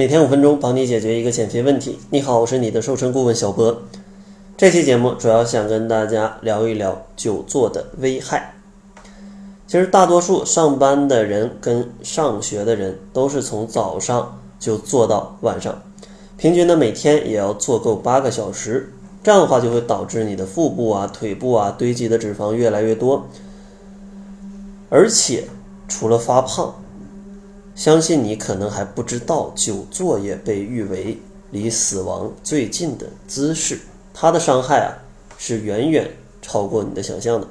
每天五分钟，帮你解决一个减肥问题。你好，我是你的瘦身顾问小博。这期节目主要想跟大家聊一聊久坐的危害。其实大多数上班的人跟上学的人都是从早上就坐到晚上，平均呢每天也要坐够八个小时。这样的话就会导致你的腹部啊、腿部啊堆积的脂肪越来越多，而且除了发胖。相信你可能还不知道，久坐也被誉为离死亡最近的姿势，它的伤害啊是远远超过你的想象的。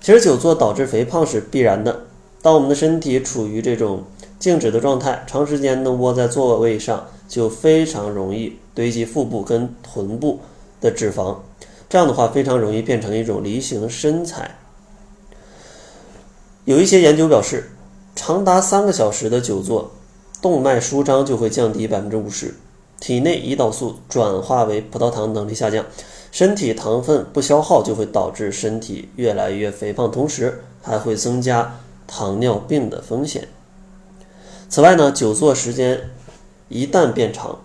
其实久坐导致肥胖是必然的。当我们的身体处于这种静止的状态，长时间的窝在座位上，就非常容易堆积腹部跟臀部的脂肪，这样的话非常容易变成一种梨形身材。有一些研究表示。长达三个小时的久坐，动脉舒张就会降低百分之五十，体内胰岛素转化为葡萄糖能力下降，身体糖分不消耗就会导致身体越来越肥胖，同时还会增加糖尿病的风险。此外呢，久坐时间一旦变长，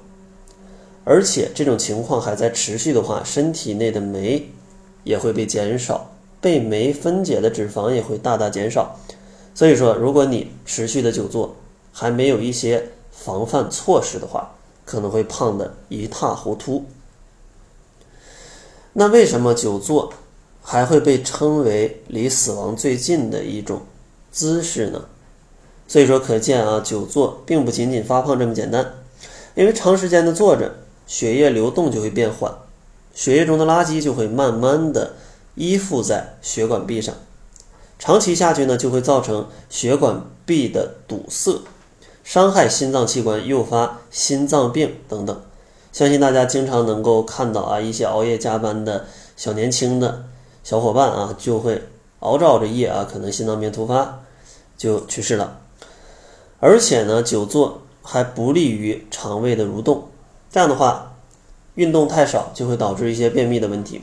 而且这种情况还在持续的话，身体内的酶也会被减少，被酶分解的脂肪也会大大减少。所以说，如果你持续的久坐，还没有一些防范措施的话，可能会胖得一塌糊涂。那为什么久坐还会被称为离死亡最近的一种姿势呢？所以说，可见啊，久坐并不仅仅发胖这么简单，因为长时间的坐着，血液流动就会变缓，血液中的垃圾就会慢慢的依附在血管壁上。长期下去呢，就会造成血管壁的堵塞，伤害心脏器官，诱发心脏病等等。相信大家经常能够看到啊，一些熬夜加班的小年轻的小伙伴啊，就会熬着熬着夜啊，可能心脏病突发就去世了。而且呢，久坐还不利于肠胃的蠕动，这样的话，运动太少就会导致一些便秘的问题，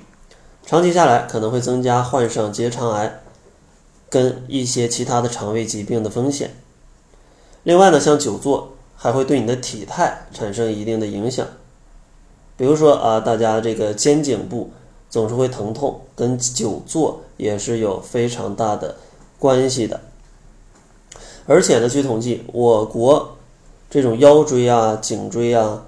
长期下来可能会增加患上结肠癌。跟一些其他的肠胃疾病的风险。另外呢，像久坐还会对你的体态产生一定的影响。比如说啊，大家这个肩颈部总是会疼痛，跟久坐也是有非常大的关系的。而且呢，据统计，我国这种腰椎啊、颈椎啊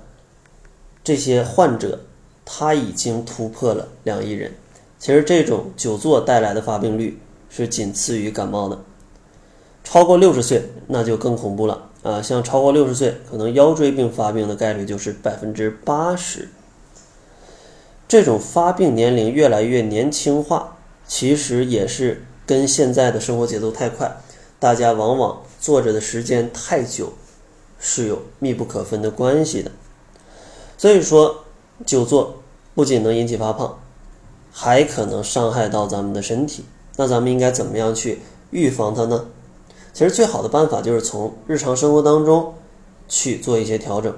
这些患者，他已经突破了两亿人。其实这种久坐带来的发病率。是仅次于感冒的，超过六十岁那就更恐怖了啊！像超过六十岁，可能腰椎病发病的概率就是百分之八十。这种发病年龄越来越年轻化，其实也是跟现在的生活节奏太快，大家往往坐着的时间太久，是有密不可分的关系的。所以说，久坐不仅能引起发胖，还可能伤害到咱们的身体。那咱们应该怎么样去预防它呢？其实最好的办法就是从日常生活当中去做一些调整，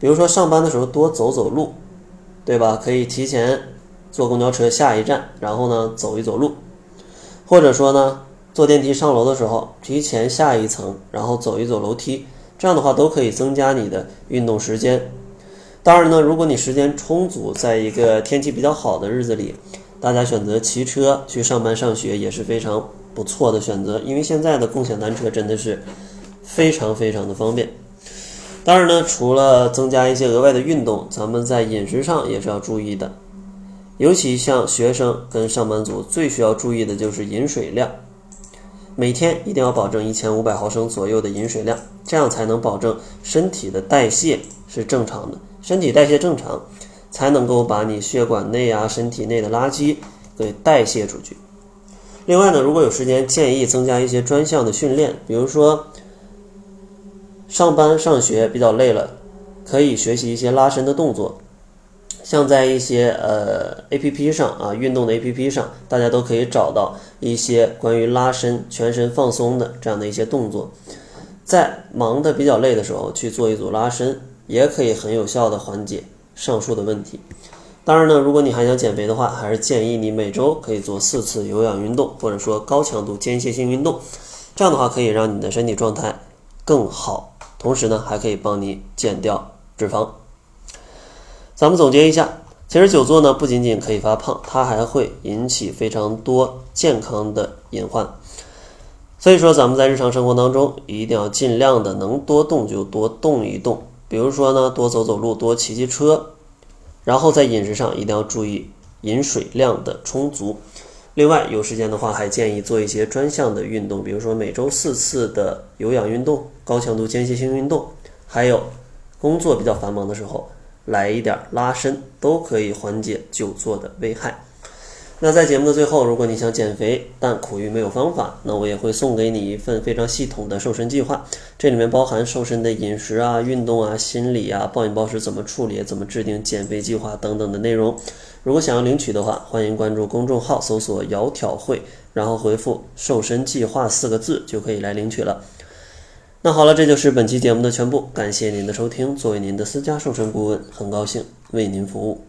比如说上班的时候多走走路，对吧？可以提前坐公交车下一站，然后呢走一走路，或者说呢坐电梯上楼的时候提前下一层，然后走一走楼梯，这样的话都可以增加你的运动时间。当然呢，如果你时间充足，在一个天气比较好的日子里。大家选择骑车去上班上学也是非常不错的选择，因为现在的共享单车真的是非常非常的方便。当然呢，除了增加一些额外的运动，咱们在饮食上也是要注意的，尤其像学生跟上班族最需要注意的就是饮水量，每天一定要保证一千五百毫升左右的饮水量，这样才能保证身体的代谢是正常的，身体代谢正常。才能够把你血管内啊、身体内的垃圾给代谢出去。另外呢，如果有时间，建议增加一些专项的训练，比如说上班上学比较累了，可以学习一些拉伸的动作。像在一些呃 A P P 上啊，运动的 A P P 上，大家都可以找到一些关于拉伸、全身放松的这样的一些动作。在忙的比较累的时候，去做一组拉伸，也可以很有效的缓解。上述的问题，当然呢，如果你还想减肥的话，还是建议你每周可以做四次有氧运动，或者说高强度间歇性运动，这样的话可以让你的身体状态更好。同时呢还可以帮你减掉脂肪。咱们总结一下，其实久坐呢不仅仅可以发胖，它还会引起非常多健康的隐患。所以说，咱们在日常生活当中一定要尽量的能多动就多动一动，比如说呢多走走路，多骑骑车，然后在饮食上一定要注意饮水量的充足。另外，有时间的话，还建议做一些专项的运动，比如说每周四次的有氧运动、高强度间歇性运动，还有工作比较繁忙的时候来一点拉伸，都可以缓解久坐的危害。那在节目的最后，如果你想减肥，但苦于没有方法，那我也会送给你一份非常系统的瘦身计划，这里面包含瘦身的饮食啊、运动啊、心理啊、暴饮暴食怎么处理、怎么制定减肥计划等等的内容。如果想要领取的话，欢迎关注公众号，搜索“窈窕会”，然后回复“瘦身计划”四个字，就可以来领取了。那好了，这就是本期节目的全部，感谢您的收听。作为您的私家瘦身顾问，很高兴为您服务。